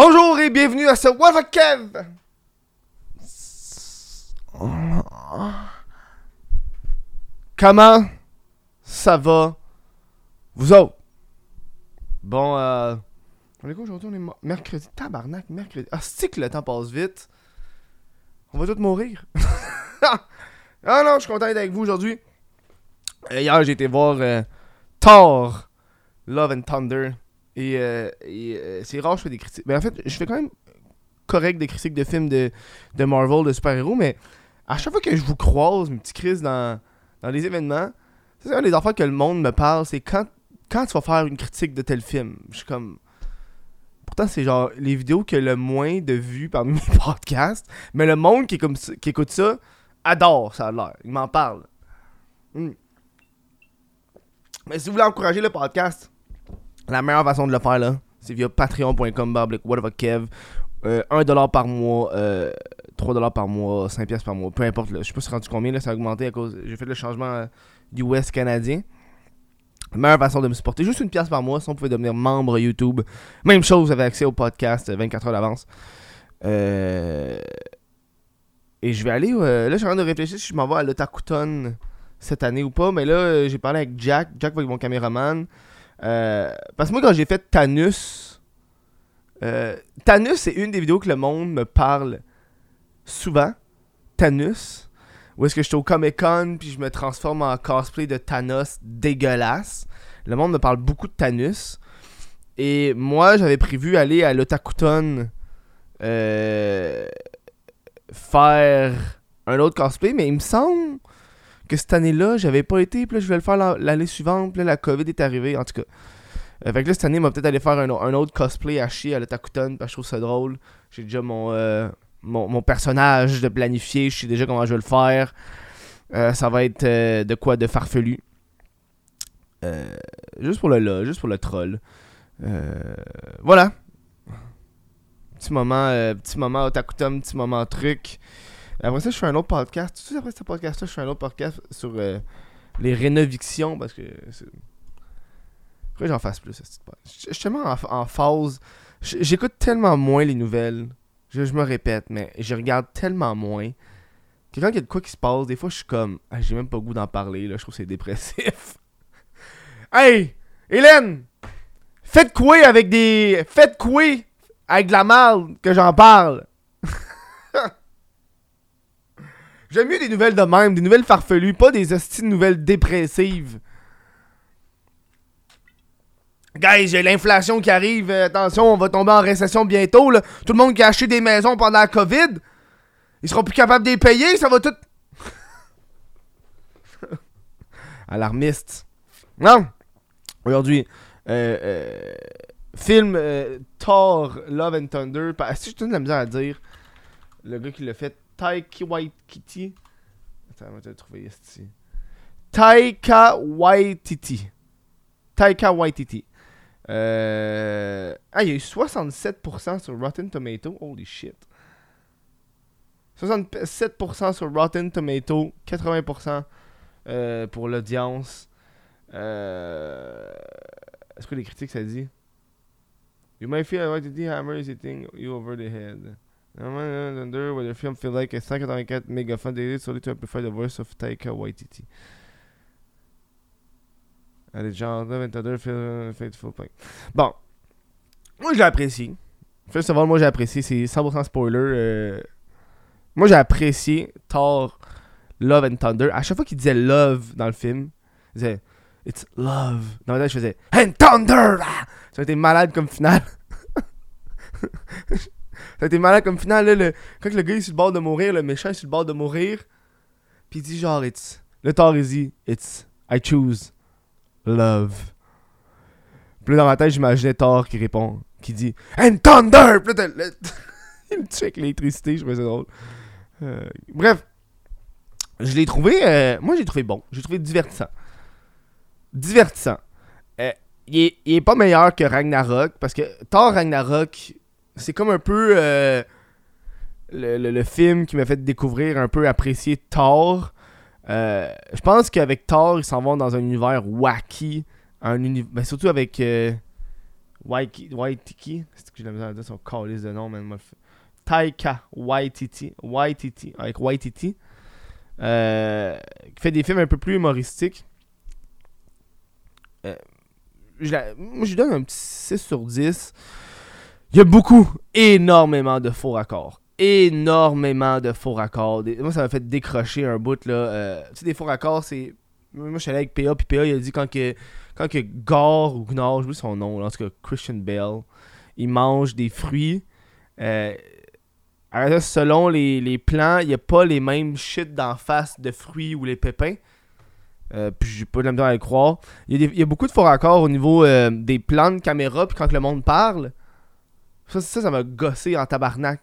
Bonjour et bienvenue à ce What the Kev! Comment ça va, vous autres? Bon, euh. On est quoi aujourd'hui? On est mercredi. Tabarnak, mercredi. Ah, c'est que le temps passe vite. On va tous mourir. ah non, je suis content d'être avec vous aujourd'hui. Euh, hier, j'ai été voir euh, Thor, Love and Thunder. Et, euh, euh, c'est rare je fais des critiques. Mais en fait, je fais quand même correct des critiques de films de, de Marvel, de super-héros, mais à chaque fois que je vous croise, mes petits Chris, dans, dans les événements, c'est un des affaires que le monde me parle, c'est quand, quand tu vas faire une critique de tel film. Je suis comme. Pourtant, c'est genre les vidéos qui ont le moins de vues parmi mes podcasts, mais le monde qui, est comme qui écoute ça adore ça. Il m'en parle. Hmm. Mais si vous voulez encourager le podcast, la meilleure façon de le faire, là, c'est via patreon.com whatever. Euh, 1$ par mois, euh, 3$ par mois, 5$ par mois, peu importe. là. je sais pas si rendu combien, là, ça a augmenté à cause. J'ai fait le changement euh, du West canadien. Meilleure façon de me supporter, juste une pièce par mois, si on pouvait devenir membre YouTube. Même chose, vous avez accès au podcast euh, 24 heures d'avance. Euh, Et je vais aller, euh, là, je suis en train de réfléchir si je m'en vais à l'Otakuton cette année ou pas, mais là, euh, j'ai parlé avec Jack, Jack va être mon caméraman. Euh, parce que moi, quand j'ai fait Tanus, euh, Tanus, c'est une des vidéos que le monde me parle souvent. Tanus. Où est-ce que je suis au Comic Con, puis je me transforme en cosplay de Thanos dégueulasse. Le monde me parle beaucoup de Tanus. Et moi, j'avais prévu aller à l'Otakuton euh, faire un autre cosplay, mais il me semble que cette année-là, j'avais pas été, puis là, je vais le faire la- l'année suivante, puis là, la COVID est arrivée, en tout cas. Euh, fait que là, cette année, on va peut-être aller faire un, autre cosplay à chier à l'Otakuton, parce que je trouve ça drôle. J'ai déjà mon, euh, mon, personnage de planifié, je sais déjà comment je vais le faire. Euh, ça va être euh, de quoi de farfelu. Euh, juste pour le là, juste pour le troll. Voilà. Petit moment, petit moment Otakuton, petit moment truc. Après ça, je fais un autre podcast. Tout après ce podcast-là, je fais un autre podcast sur euh, les rénovictions parce que. Pourquoi j'en fasse plus? Je suis tellement en, phase. J'écoute tellement moins les nouvelles. Je, me répète, mais je regarde tellement moins. Que quand il y a de quoi qui se passe, des fois, je suis comme. Ah, J'ai même pas le goût d'en parler, là. Je trouve que c'est dépressif. hey! Hélène! Faites quoi avec des. Faites quoi avec de la merde que j'en parle? J'aime mieux des nouvelles de même, des nouvelles farfelues, pas des hosties de nouvelles dépressives. Guys, j'ai l'inflation qui arrive, euh, attention, on va tomber en récession bientôt. Là. Tout le monde qui a acheté des maisons pendant la COVID, ils seront plus capables de les payer, ça va tout. Alarmiste. Non! Aujourd'hui, euh, euh, film euh, Thor Love and Thunder. Si je donne de la misère à dire, le gars qui l'a fait, Taika Waititi. Attends, on va te le trouver ici. Taika Waititi. Taika Waititi. Euh... Ah, il y a eu 67% sur Rotten Tomato. Holy shit. 67% sur Rotten Tomato. 80% euh, pour l'audience. Euh... Est-ce que les critiques ça dit? You might feel like the hammer is hitting you over the head. Where the film feel like a 184 mégaphone daily solely to amplify the voice of Taika Waititi. Allez, genre, Love and Thunder, feel faithful. Point. Bon. Moi, apprécié. First of all, moi, j'ai apprécié. C'est 100% spoiler. euh, Moi, j'ai apprécié Thor Love and Thunder. À chaque fois qu'il disait love dans le film, il disait It's love. Dans ma tête, je faisais And Thunder! Ça a été malade comme finale. Ça a été malade comme finale. Là, le... Quand le gars est sur le bord de mourir, le méchant est sur le bord de mourir. Puis il dit genre It's. Le Thor, il dit It's. I choose love. Là, dans ma tête, j'imaginais Thor qui répond, qui dit And Thunder! Puis il me tue avec l'électricité, je trouvais ça drôle. Euh, bref, je l'ai trouvé, euh, moi j'ai trouvé bon, j'ai trouvé divertissant. Divertissant. Euh, il, est, il est pas meilleur que Ragnarok, parce que Thor Ragnarok, c'est comme un peu euh, le, le- film qui m'a fait découvrir, un peu apprécier Thor. Euh, je pense qu'avec Thor, ils s'en vont dans un univers wacky. Un uni- ben, surtout avec. euh, Waiki- Waititi. C'est que j'ai la misère à dire son calice de nom, man. Taika Waititi. Waititi. Avec Waititi. Euh, qui fait des films un peu plus humoristiques. Euh, je moi, je lui donne un petit 6 sur 10. Il y a beaucoup, énormément de faux raccords. Énormément de faux raccords. Moi, ça m'a fait décrocher un bout, là. Euh, tu sais, des faux raccords, c'est... Moi, je suis allé avec PA, puis PA, il a dit quand que... Quand que Gore ou Gnard, j'oublie son nom, en tout cas, Christian Bale, il mange des fruits... Euh, alors selon les, les plans, il n'y a pas les mêmes shit d'en face de fruits ou les pépins. Euh, puis j'ai pas de la à le croire. Il y, a des- il y a beaucoup de faux raccords au niveau euh, des plans de caméra, puis quand le monde parle. Ça, ça, m'a gossé en tabarnak.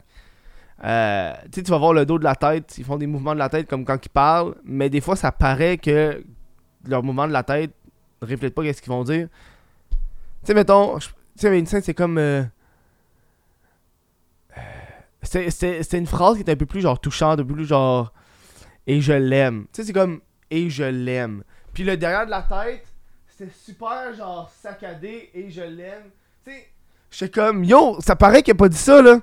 Euh, tu sais, tu vas voir le dos de la tête, ils font des mouvements de la tête comme quand ils parlent, mais des fois, ça paraît que leur mouvement de la tête ne reflète pas ce qu'ils vont dire. Tu sais, mettons, tu sais, une scène, c'est comme. euh, C'était c'était une phrase qui était un peu plus genre touchante, un peu plus genre. Et je l'aime. Tu sais, c'est comme. Et je l'aime. Puis le derrière de la tête, c'était super genre saccadé. Et je l'aime. Tu sais, j'étais comme. Yo, ça paraît qu'il a pas dit ça, là.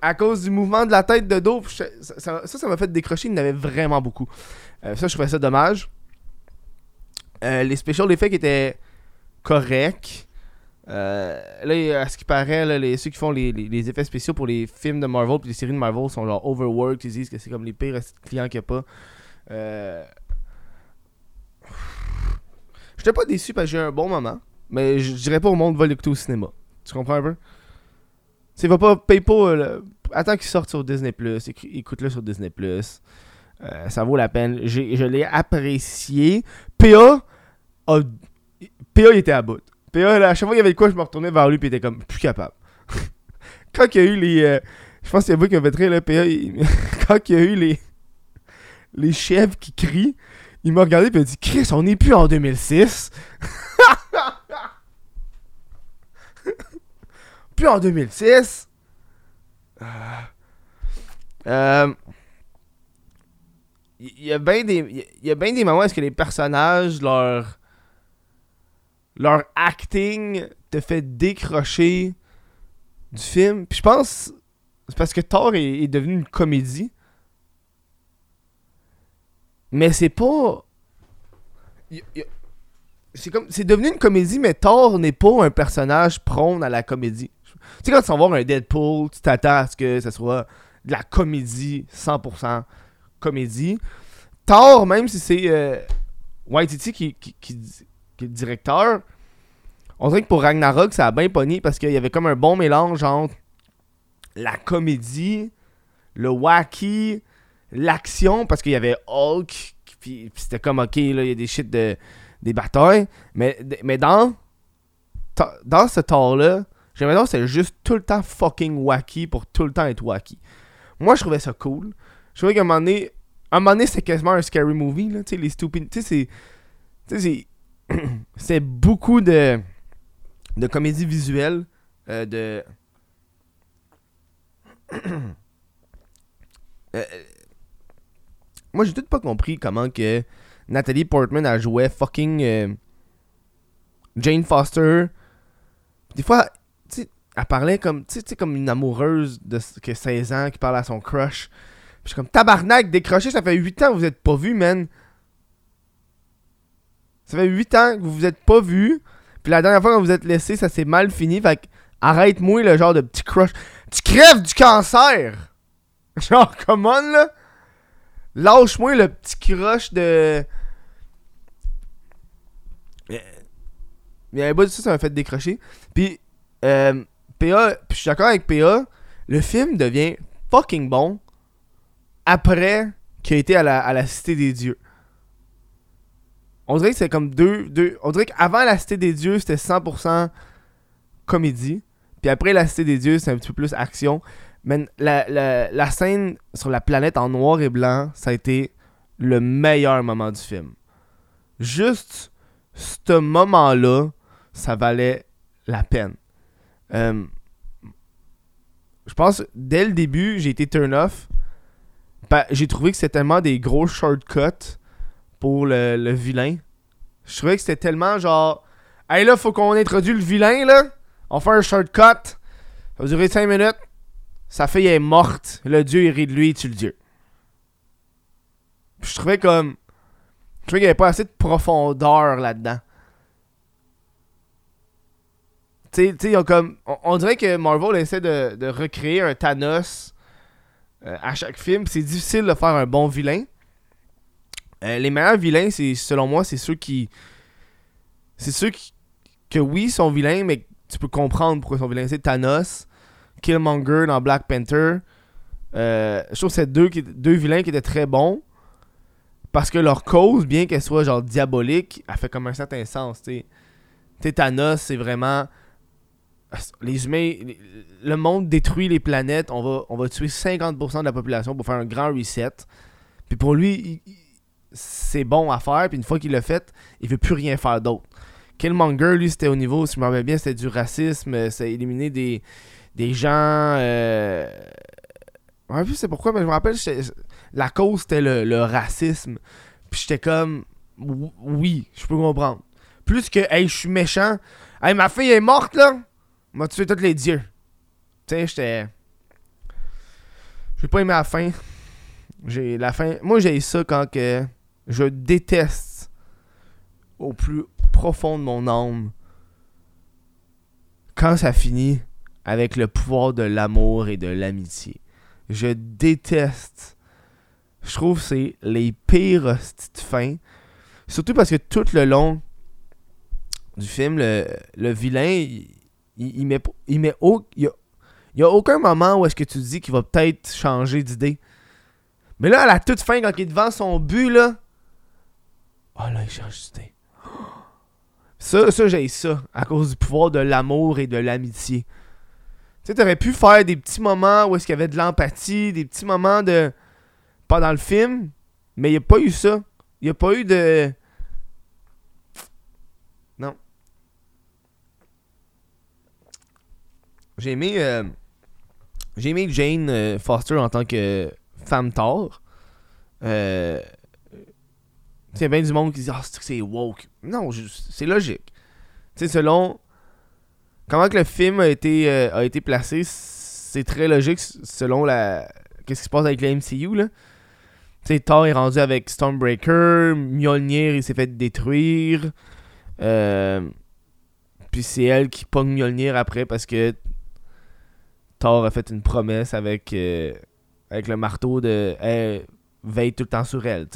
À cause du mouvement de la tête de dos. Ça, ça, m'a fait décrocher. Il y en avait vraiment beaucoup. Euh, ça, je trouvais ça dommage. Euh, les special effects étaient corrects. Euh, là, à ce qui paraît, là, les, ceux qui font les, les- les effets spéciaux pour les films de Marvel puis les séries de Marvel sont genre overworked. Ils disent que c'est comme les pires clients qu'il n'y a pas. Euh... J'étais pas déçu parce que j'ai eu un bon moment. Mais je dirais pas au monde va l'écouter au cinéma. Tu comprends un peu? Tu va pas, paye pas. euh, le- Attends qu'il sorte sur Disney, écri- écoute-le sur Disney. Euh, ça vaut la peine. Je l'ai apprécié. PA a. PA il était à bout. PA, à chaque fois qu'il y avait de quoi, je me retournais vers lui et il était comme plus capable. Quand il y a eu les. euh, je pense qu'il y a vous qui m'avez très là, PA. Quand il y a eu les. Les chefs qui crient, il m'a regardé et il a dit Chris, on n'est plus en 2006. en 2006. Ah. Euh, Il y a bien des, il il moments où est-ce que les personnages, leur, leur acting te fait décrocher du film. Puis je pense, c'est parce que Thor est, devenu une comédie. Mais c'est pas. il- il- C'est comme, c'est devenu une comédie, mais Thor n'est pas un personnage prône à la comédie. Tu sais, quand tu vas voir un Deadpool, tu t'attends à ce que ce soit de la comédie, 100% comédie. Thor, même si c'est euh, Waititi qui, qui, qui, est le directeur, on dirait que pour Ragnarok, ça a bien pogné parce qu'il y avait comme un bon mélange entre la comédie, le wacky, l'action, parce qu'il y avait Hulk, puis, puis c'était comme ok, là, il y a des shit de des batailles, mais, mais dans dans ce Thor-là, j'ai l'impression que c'est juste tout le temps fucking wacky pour tout le temps être wacky. Moi, je trouvais ça cool. Je trouvais qu'à un moment donné, un moment donné, c'était quasiment un scary movie, là, tu sais, les stupid, tu sais, c'est, tu sais, c'est, c'est beaucoup de, de comédie visuelle, euh, de, Euh, moi, j'ai tout pas compris comment que Nathalie Portman a joué fucking euh, Jane Foster. Des fois, elle parlait comme, tu sais, comme une amoureuse de que 16 ans qui parle à son crush. Puis je suis comme tabarnak, décroché, ça fait 8 ans que vous êtes pas vus, man. Ça fait 8 ans que vous vous êtes pas vus. Puis la dernière fois que vous êtes laissés, ça s'est mal fini. Fait que arrête-moi le genre de petit crush. Tu crèves du cancer! Genre, come on, là! Lâche-moi le petit crush de. A un bout de ça, ça m'a fait décrocher. Puis, euh, Puis je suis d'accord avec PA, le film devient fucking bon après qu'il a été à la, à la Cité des Dieux. On dirait que c'est comme deux, deux. On dirait qu'avant la Cité des Dieux, c'était 100% comédie. Puis après la Cité des Dieux, c'est un petit peu plus action. Mais la, la, la scène sur la planète en noir et blanc, ça a été le meilleur moment du film. Juste ce moment-là, ça valait la peine. Euh, je pense, dès le début, j'ai été turn off. Pa- J'ai trouvé que c'était tellement des gros shortcuts pour le, le vilain. Je trouvais que c'était tellement genre. Hey là, faut qu'on introduise le vilain là. On fait un shortcut. Ça va durer 5 minutes. Sa fille est morte. Le dieu, il rit de lui, tu le dieu. Je trouvais comme. Je trouvais qu'il n'y avait pas assez de profondeur là-dedans. Tu sais, comme. On, dirait que Marvel essaie de, de recréer un Thanos euh, à chaque film. C'est difficile de faire un bon vilain. Euh, les meilleurs vilains, c'est selon moi, c'est ceux qui. C'est ceux qui. Que oui, sont vilains, mais tu peux comprendre pourquoi ils sont vilains. C'est Thanos, Killmonger dans Black Panther. Euh, je trouve que c'est deux, deux vilains qui étaient très bons. Parce que leur cause, bien qu'elle soit genre diabolique, elle fait comme un certain sens. tu sais. Thanos, c'est vraiment les humains, le monde détruit les planètes, on va, on va tuer 50% de la population pour faire un grand reset. Puis pour lui, c'est bon à faire, puis une fois qu'il l'a fait, il veut plus rien faire d'autre. Killmonger, lui, c'était au niveau, si je me rappelle bien, c'était du racisme, c'est éliminer des, des gens. Euh... Je ne sais pourquoi, mais je me rappelle, la cause c'était le, racisme. Puis j'étais comme, oui, je peux comprendre. Plus que, hey, je suis méchant. Hey, ma fille est morte, là m'a tué tous les dieux. Tu sais, j'étais. J'ai pas aimé la fin. J'ai la fin. Moi, j'ai ça quand que je déteste au plus profond de mon âme quand ça finit avec le pouvoir de l'amour et de l'amitié. Je déteste. Je trouve que c'est les pires petites fins. Surtout parce que tout le long du film, le, le vilain, il, il met, il met il y a, aucun moment où est-ce que tu dis qu'il va peut-être changer d'idée. Mais là, à la toute fin, quand il est devant son but, là. Oh là, il change d'idée. Ça, ça j'ai ça. À cause du pouvoir de l'amour et de l'amitié. Tu sais, t'aurais pu faire des petits moments où est-ce qu'il y avait de l'empathie, des petits moments de. Pas dans le film, mais il n'y a pas eu ça. Il n'y a pas eu de. J'ai aimé, euh, j'ai aimé Jane euh, Foster en tant que femme Thor. Euh, c'est bien du monde qui dit Ah, c'est woke? Non, c'est logique. Tu selon comment que le film a été, a été placé, c'est très logique selon la qu'est-ce qui se passe avec le MCU. Là. Thor est rendu avec Stormbreaker, Mjolnir il s'est fait détruire. puis c'est elle qui pogne Mjolnir après parce que Thor a fait une promesse avec, euh, le marteau de veille tout le temps sur elle.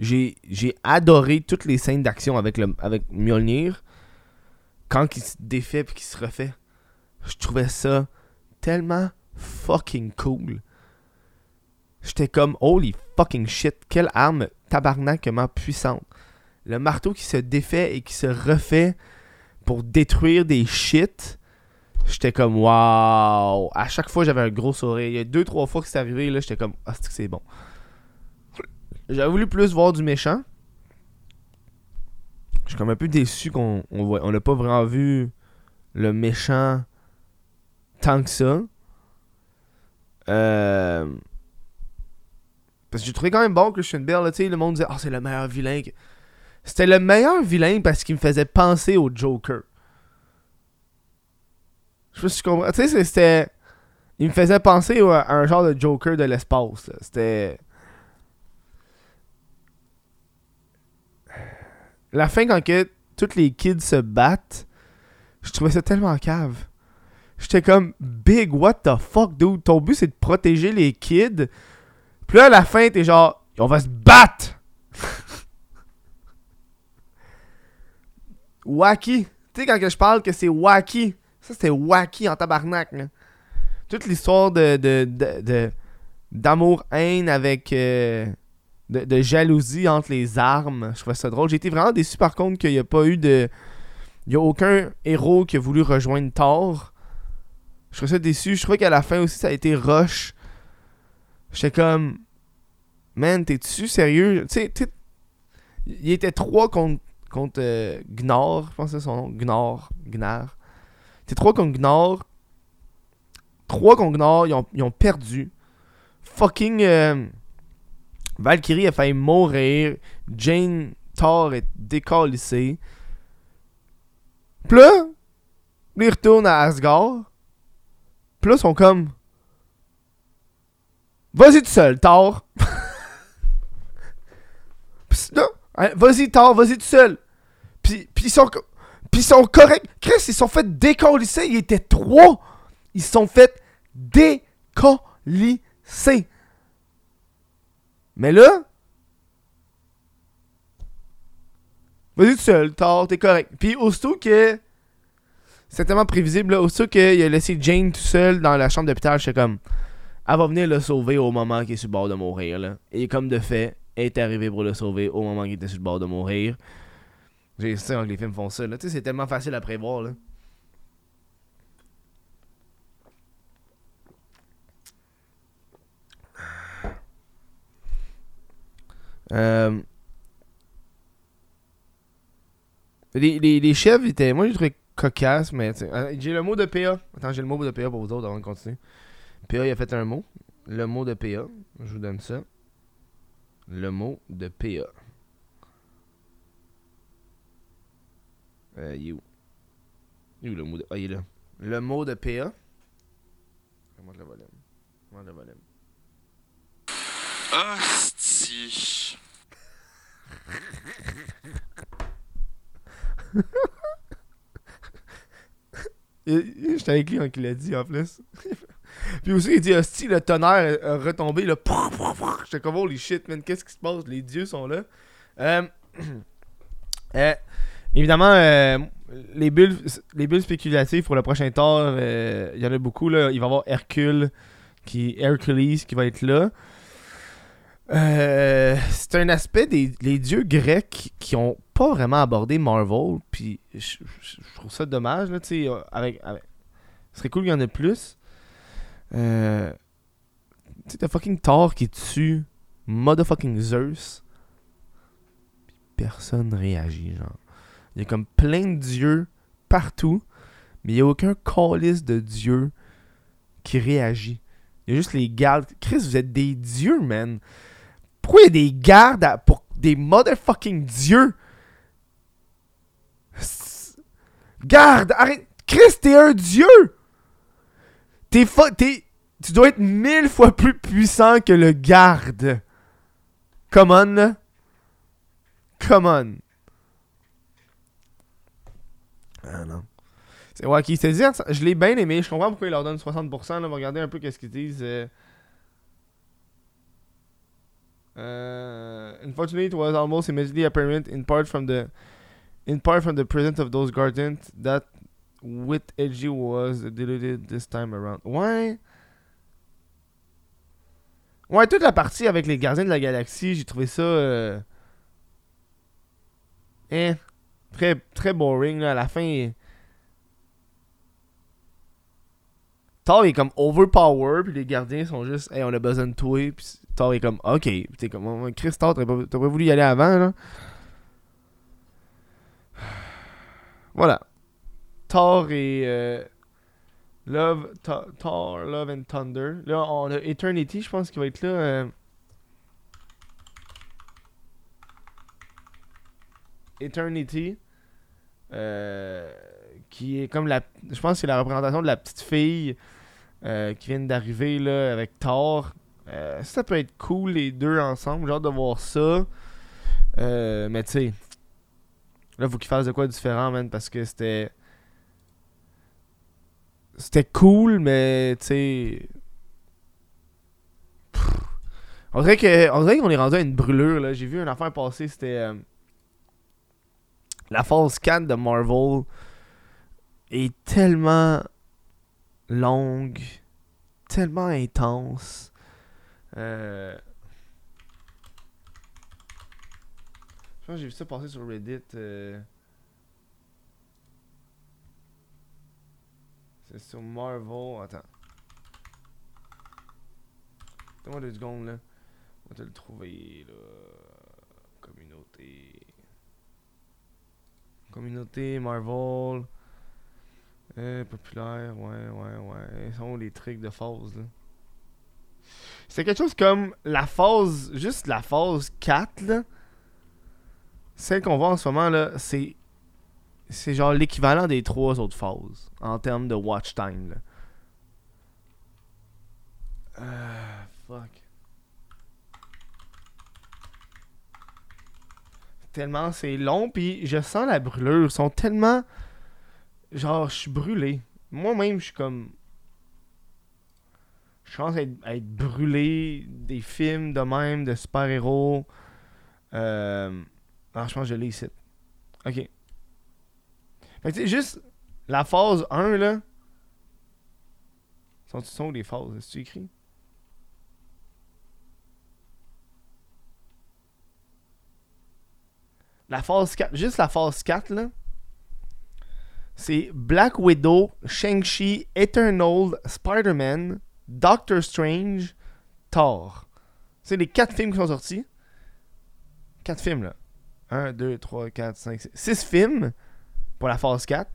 J'ai adoré toutes les scènes d'action avec, le, avec Mjolnir. Quand il se défait puis qu'il se refait. Je trouvais ça tellement fucking cool. J'étais comme holy fucking shit, quelle arme tabarnakement puissante. Le marteau qui se défait et qui se refait pour détruire des shit. J'étais comme waouh. À chaque fois, j'avais un gros sourire. Il y a deux, trois fois que c'est arrivé, là, j'étais comme ah, c'est que c'est bon? J'avais voulu plus voir du méchant. Je suis comme un peu déçu qu'on on, on n'a pas vraiment vu le méchant tant que ça. Euh... Parce que j'ai trouvé quand même bon Christian Bale, tu sais, le monde disait « Ah, c'est le meilleur vilain. » C'était le meilleur vilain parce qu'il me faisait penser au Joker. Je sais pas si tu comprends. Tu sais, c'était. Il me faisait penser à un genre de Joker de l'espace. C'était. La fin, quand que tous les kids se battent, je trouvais ça tellement cave. J'étais comme, big, what the fuck, dude? Ton but, c'est de protéger les kids. Puis là, à la fin, t'es genre, on va se battre! Wacky. Tu sais, quand je parle que c'est wacky, ça c'était wacky en tabarnak. Là. Toute l'histoire de, de, d'amour-haine avec. Euh, de, jalousie entre les armes. Je trouvais ça drôle. J'ai été vraiment déçu par contre qu'il n'y a pas eu de. Il n'y a aucun héros qui a voulu rejoindre Thor. Je trouvais ça déçu. Je trouvais qu'à la fin aussi ça a été rush. J'étais comme. Man, t'es-tu sérieux? Tu sais, il était trois contre contre euh, Gnor, je pense que c'est son nom, Gnor, Gnar. C'est 3 contre Gnor. 3 contre Gnor, ils ont, ils ont perdu. Fucking euh, Valkyrie a failli mourir. Jane Thor est décalissée. Puis là, ils retournent à Asgard. Puis là, ils sont comme. Vas-y tout seul, Thor. Puis là, hein, vas-y Thor, vas-y tout seul. Puis, puis ils sont. Puis ils sont corrects. Chris, ils sont fait décollisser. Ils étaient trois. Ils sont fait décollisser. Mais là. Vas-y tout seul, Thor, t'es correct. Puis aussitôt que. C'est tellement prévisible, là. Aussitôt qu'il a laissé Jane tout seul dans la chambre d'hôpital, j'étais comme. Elle va venir le sauver au moment qu'il est sur le bord de mourir, là. Et comme de fait, est arrivée pour le sauver au moment qu'il était sur le bord de mourir. J'ai ça quand les films font ça, là. C'est tellement facile à prévoir, là. Euh... Les, les, les chefs étaient. Moi, j'ai trouvé cocasse, mais. euh, J'ai le mot de PA. Attends, j'ai le mot de PA pour vous autres avant de continuer. PA, il a fait un mot. Le mot de PA. Je vous donne ça. Le mot de PA. Euh, il est où? Il est où le mot de. Ah, il est là. Le mot de PA. Monte le volume? Monte le volume? Hostie. J'étais avec lui quand il l'a dit en plus. Puis aussi, il dit Hostie, le tonnerre a retombé. Là. J'étais comme Holy shit, man, qu'est-ce qui se passe? Les dieux sont là. Euh, euh, évidemment, euh, les, bulles, les bulles spéculatives pour le prochain euh, il y en a beaucoup. Là. Il va y avoir Hercule, qui, Hercules qui va être là. Euh, c'est un aspect des les dieux grecs qui ont pas vraiment abordé Marvel, puis je, trouve ça dommage là, euh, avec- ce serait cool qu'il y en ait plus. Euh, tu sais, t'as fucking Thor qui tue motherfucking Zeus, personne réagit, genre. Il y a comme plein de dieux partout, mais il y a aucun calice de dieu qui réagit. Il y a juste les gardes. Chris, vous êtes des dieux, man. Pourquoi il y a des gardes pour des motherfucking dieux? Garde, arrête. Chris, t'es un dieu! T'es Tu dois être mille fois plus puissant que le garde. Come on. Come on. Ah non. C'est qui se dit, je l'ai bien aimé. Je comprends pourquoi il leur donne 60%. Là. Regarder un peu qu'est-ce qu'ils disent. euh. Uh, unfortunately, it was almost immediately apparent, in part from the, in part from the presence of those guardians, that with edgy was diluted this time around. Ouais. Ouais, toute la partie avec les gardiens de la galaxie, j'ai trouvé ça. Eh. Très, très boring, là. À la fin. Thor est comme overpower, puis les gardiens sont juste, hey, on a besoin de toi, puis Thor est comme, ok, Puis t'es comme, oh, Chris, Thor, t'aurais pas voulu y aller avant, là. Voilà. Thor et euh, Love, Thor, Love and Thunder. Là, on a Eternity, je pense qu'il va être là. euh. Eternity. euh, qui est comme la. Je pense que c'est la représentation de la petite fille qui vient d'arriver là avec Thor. Ça peut être cool les deux ensemble. J'ai hâte de voir ça. Mais tu sais. Là, faut qu'ils fassent de quoi différent, man, parce que c'était. C'était cool, mais tu sais. On dirait qu'on est rendu à une brûlure, là. J'ai vu une affaire passer, c'était. euh, la phase 4 de Marvel est tellement longue, tellement intense. Euh... Je pense que j'ai vu ça passer sur Reddit. euh. C'est sur Marvel. Attends. Donne-moi deux secondes là. On va te le trouver là. Communauté. Communauté Marvel. Euh, populaire, ouais, ouais, ouais. Ils sont les trucs de phase là? C'est quelque chose comme la phase, juste la phase 4 là. Celle qu'on voit en ce moment là, c'est c'est genre l'équivalent des trois autres phases en termes de watch time. Là. Euh, fuck. Tellement c'est long, puis je sens la brûlure. Ils sont tellement. Genre, je suis brûlé. Moi-même, je suis comme. Je pense être, brûlé des films de même, de super-héros. Euh. Ah, je pense que je. Ok. Fait juste la phase 1 là. Sont, sont les phases? Est-ce que tu écris? La phase 4, juste la phase 4 là. C'est Black Widow, Shang-Chi, Eternal, Spider-Man, Doctor Strange, Thor. C'est les 4 films qui sont sortis. 4 films là. 1, 2, 3, 4, 5, 6. 6 films pour la phase 4.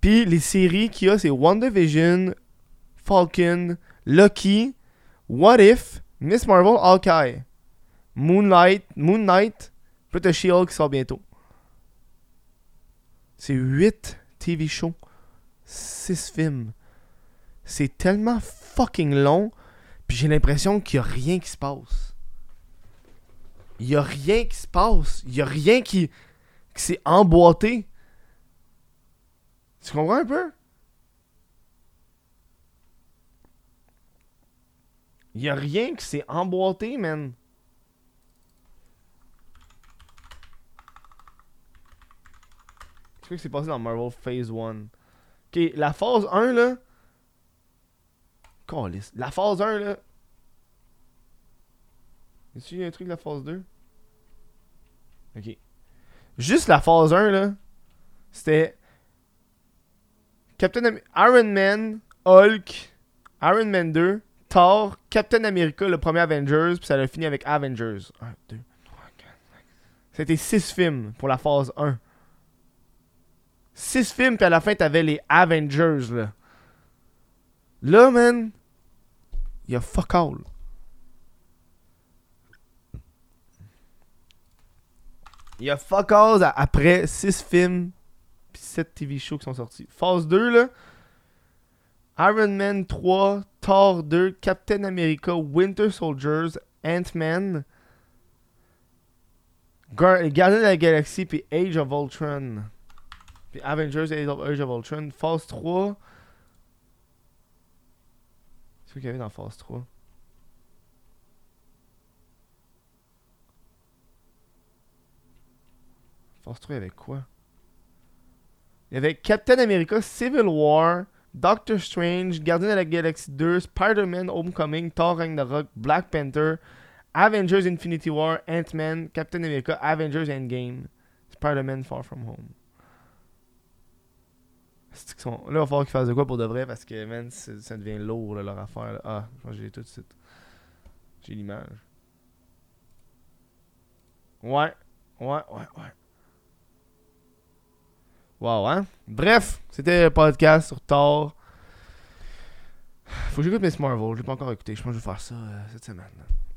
Puis les séries qu'il y a, c'est WandaVision, Falcon, Lucky, What If, Miss Marvel, Hawkeye, Moonlight, Moon Knight, puis She-Hulk qui sort bientôt. C'est 8 TV shows, 6 films. C'est tellement fucking long, puis j'ai l'impression qu'il y a rien qui se passe. Il y a rien qui se passe. Il y a rien qui, qui s'est emboîté. Tu comprends un peu? Il a rien qui s'est emboîté, man. Qu'est-ce qui s'est passé dans Marvel Phase 1? Ok, la phase 1 là. Calisse. La phase 1 là. Est-ce qu'il y a un truc de la phase 2? Ok. Juste la phase 1 là. C'était. Iron Man, Hulk, Iron Man 2, Thor, Captain America, le premier Avengers, puis ça a fini avec Avengers. 1, 2, 3, 4, 5. C'était 6 films pour la phase 1. 6 films, puis à la fin, t'avais les Avengers, là. Là, man, y a fuck all. Y a fuck all après 6 films, puis 7 TV shows qui sont sortis. Phase 2, là. Iron Man 3, Thor 2, Captain America, Winter Soldiers, Ant-Man, Gar Gardien de la Galaxie, puis Age of Ultron. Puis Avengers Age of, Age of Ultron. Phase 3. C'est quoi qu'il y avait dans Phase 3 3, il y avait quoi? Il y avait Captain America Civil War, Doctor Strange, Gardien de la Galaxie 2, Spider-Man Homecoming, Thor Ragnarok, Black Panther, Avengers Infinity War, Ant-Man, Captain America, Avengers Endgame, Spider-Man Far From Home. Là, il va falloir qu'ils fassent de quoi pour de vrai parce que, man, ça devient lourd, leur affaire. là. Ah, je pense que j'ai tout de suite. J'ai l'image. Ouais, ouais, ouais, ouais. Hein? Bref, c'était le podcast sur Thor. Faut que j'écoute Miss Marvel. Je l'ai pas encore écouté. Je pense que je vais faire ça euh, cette semaine.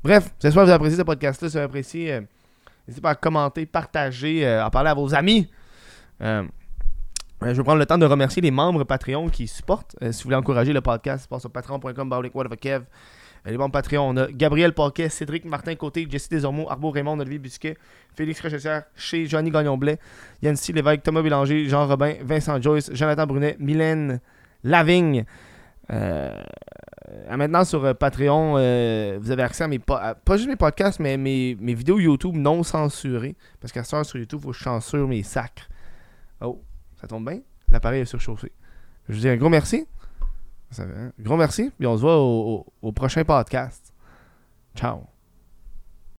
Bref, j'espère que vous avez apprécié ce podcast-là. Si vous avez apprécié, euh, n'hésitez pas à commenter, partager, euh, à parler à vos amis. Euh, euh, je vais prendre le temps de remercier les membres Patreon qui supportent. Si vous voulez encourager le podcast, passe sur patreon.com les membres Patreon, on a Gabriel Paquet, Cédric Martin Côté, Jesse Desormeaux, Arbo Raymond, Olivier Busquet, Félix Rochessière, chez Johnny Gagnon-Blais, Yancy Lévesque, Thomas Bélanger, Jean Robin, Vincent Joyce, Jonathan Brunet, Mylène Lavigne. Euh, maintenant sur euh, Patreon, euh, vous avez accès à mes à- pas juste mes podcasts, mais mes, mes vidéos YouTube non censurées. Parce qu'à ce temps sur YouTube, faut que je censure mes sacres. Oh, ça tombe bien. L'appareil est surchauffé. Je vous dis un gros merci. Hein? Gros merci. Puis on se voit au prochain podcast. Ciao.